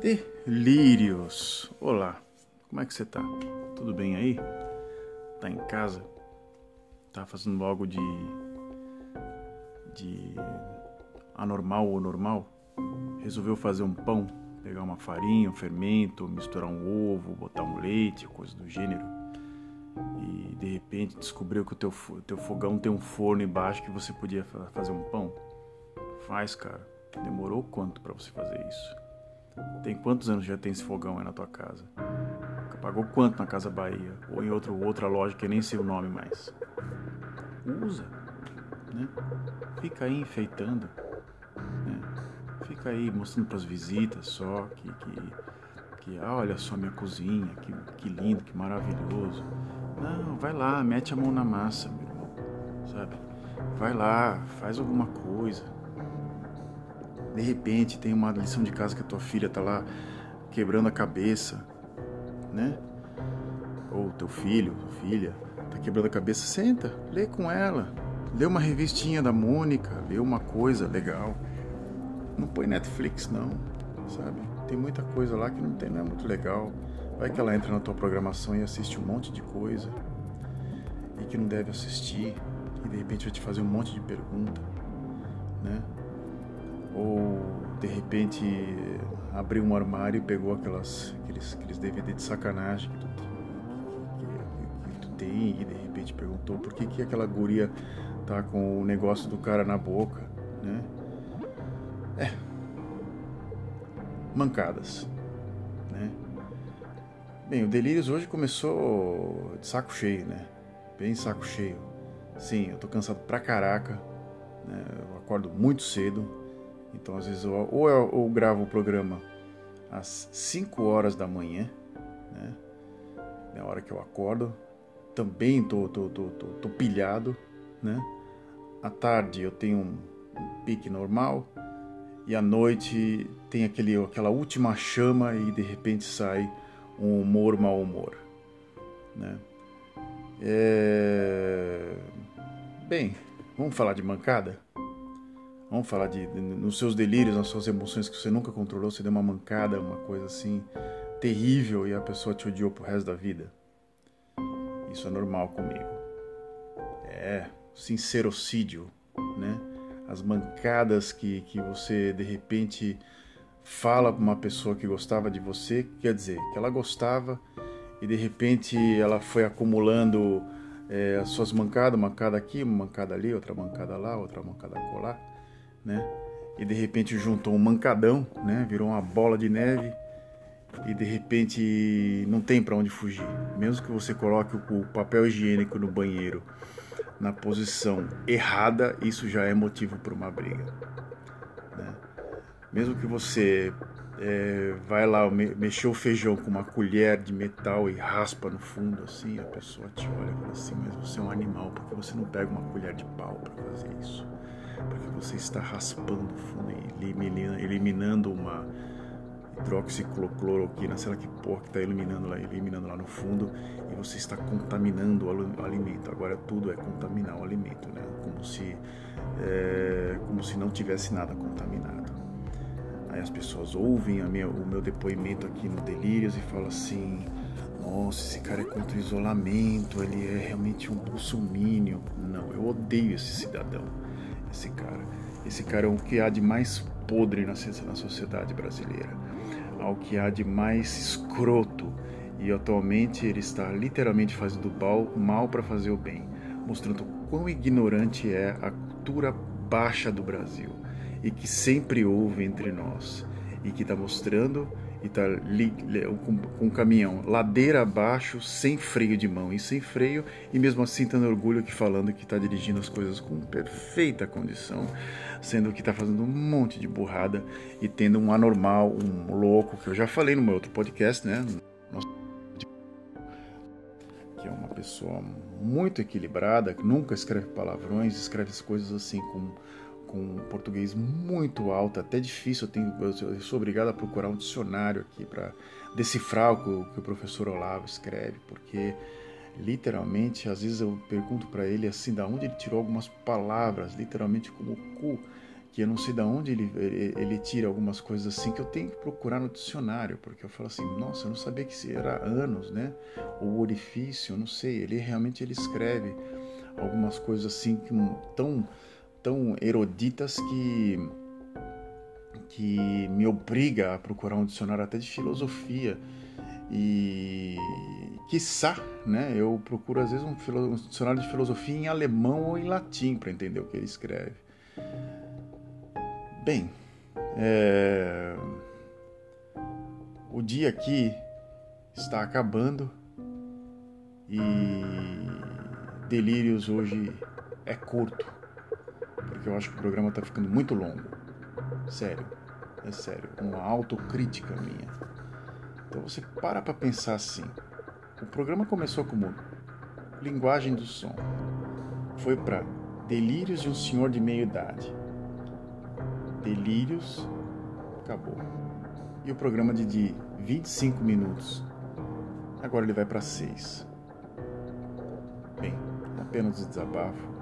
Delírios! Olá, como é que você tá? Tudo bem aí? Tá em casa? Tá fazendo algo de. de. anormal ou normal? Resolveu fazer um pão? Pegar uma farinha, um fermento, misturar um ovo, botar um leite, coisa do gênero? E de repente descobriu que o teu, teu fogão tem um forno embaixo que você podia fazer um pão? Faz, cara. Demorou quanto para você fazer isso? Tem quantos anos já tem esse fogão aí na tua casa? Pagou quanto na Casa Bahia? Ou em outro, outra loja que nem sei o nome mais? Usa, né? Fica aí enfeitando, né? Fica aí mostrando para as visitas só que, que, que ah, olha só minha cozinha, que, que lindo, que maravilhoso. Não, vai lá, mete a mão na massa, meu irmão, sabe? Vai lá, faz alguma coisa de repente tem uma lição de casa que a tua filha tá lá quebrando a cabeça, né? Ou teu filho, filha, tá quebrando a cabeça, senta, lê com ela. Lê uma revistinha da Mônica, lê uma coisa legal. Não põe Netflix não, sabe? Tem muita coisa lá que não, tem, não é muito legal. Vai que ela entra na tua programação e assiste um monte de coisa e que não deve assistir e de repente vai te fazer um monte de pergunta, né? Ou de repente abriu um armário e pegou aquelas, aqueles, aqueles DVD de sacanagem que tu, que, que, tu tem e de repente perguntou por que, que aquela guria tá com o negócio do cara na boca, né? É. Mancadas, né? Bem, o Delírios hoje começou de saco cheio, né? Bem saco cheio. Sim, eu tô cansado pra caraca, né? Eu acordo muito cedo, então, às vezes, eu, ou eu, eu gravo o programa às 5 horas da manhã, né? Na hora que eu acordo. Também tô, tô, tô, tô, tô pilhado, né? À tarde eu tenho um, um pique normal. E à noite tem aquele, aquela última chama e de repente sai um humor, mau humor. Né? É... Bem, vamos falar de mancada? Vamos falar de, de, nos seus delírios, nas suas emoções que você nunca controlou, você deu uma mancada, uma coisa assim terrível e a pessoa te odiou pro resto da vida. Isso é normal comigo. É, sincerocídio, né? As mancadas que, que você de repente fala para uma pessoa que gostava de você, quer dizer, que ela gostava e de repente ela foi acumulando é, as suas mancadas, mancada aqui, mancada ali, outra mancada lá, outra mancada colar né? E de repente juntou um mancadão, né? Virou uma bola de neve e de repente não tem para onde fugir. Mesmo que você coloque o papel higiênico no banheiro na posição errada, isso já é motivo para uma briga. Né? Mesmo que você é, vai lá me, mexer o feijão com uma colher de metal e raspa no fundo assim, a pessoa te olha e fala assim, mas você é um animal, porque você não pega uma colher de pau para fazer isso? Porque você está raspando o fundo eliminando, eliminando uma hidroxicloroquina, sei lá que porra que está eliminando lá, eliminando lá no fundo e você está contaminando o alimento. Agora tudo é contaminar o alimento, né? Como se, é, como se não tivesse nada contaminado. Aí as pessoas ouvem minha, o meu depoimento aqui no Delírios e falam assim: nossa, esse cara é contra o isolamento, ele é realmente um bolsomínio. Não, eu odeio esse cidadão esse cara. Esse cara é o que há de mais podre na, na sociedade brasileira, ao que há de mais escroto. E atualmente ele está literalmente fazendo mal para fazer o bem, mostrando quão ignorante é a cultura baixa do Brasil e que sempre houve entre nós, e que está mostrando e tá com, com um caminhão ladeira abaixo, sem freio de mão e sem freio, e mesmo assim tendo orgulho que falando que está dirigindo as coisas com perfeita condição, sendo que está fazendo um monte de burrada e tendo um anormal, um louco, que eu já falei no meu outro podcast, né? Que é uma pessoa muito equilibrada, que nunca escreve palavrões, escreve as coisas assim com com português muito alto, até difícil. Eu, tenho, eu sou obrigado a procurar um dicionário aqui para decifrar o que, o que, o professor Olavo escreve, porque literalmente, às vezes eu pergunto para ele assim, da onde ele tirou algumas palavras, literalmente como cu, que eu não sei de onde ele, ele, ele, tira algumas coisas assim que eu tenho que procurar no dicionário, porque eu falo assim, nossa, eu não sabia que era anos, né? Ou orifício, eu não sei. Ele realmente ele escreve algumas coisas assim que, tão, tão eruditas que que me obriga a procurar um dicionário até de filosofia e quiçá, né, eu procuro às vezes um, um dicionário de filosofia em alemão ou em latim para entender o que ele escreve. Bem, é... o dia aqui está acabando e Delírios hoje é curto, porque eu acho que o programa está ficando muito longo. Sério, é sério, uma autocrítica minha. Então você para para pensar assim. O programa começou como linguagem do som, foi para Delírios de um senhor de meia idade delírios, acabou. E o programa de, de 25 minutos, agora ele vai para 6. Bem, apenas desabafo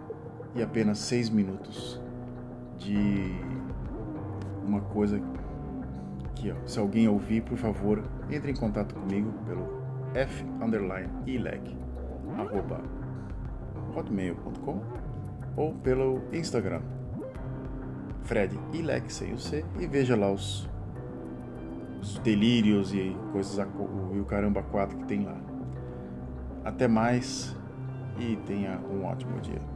e apenas 6 minutos de uma coisa que, ó, se alguém ouvir, por favor, entre em contato comigo pelo f hotmail.com ou pelo Instagram Fred Lex sem o C e veja lá os, os delírios e coisas e o caramba 4 que tem lá. Até mais e tenha um ótimo dia.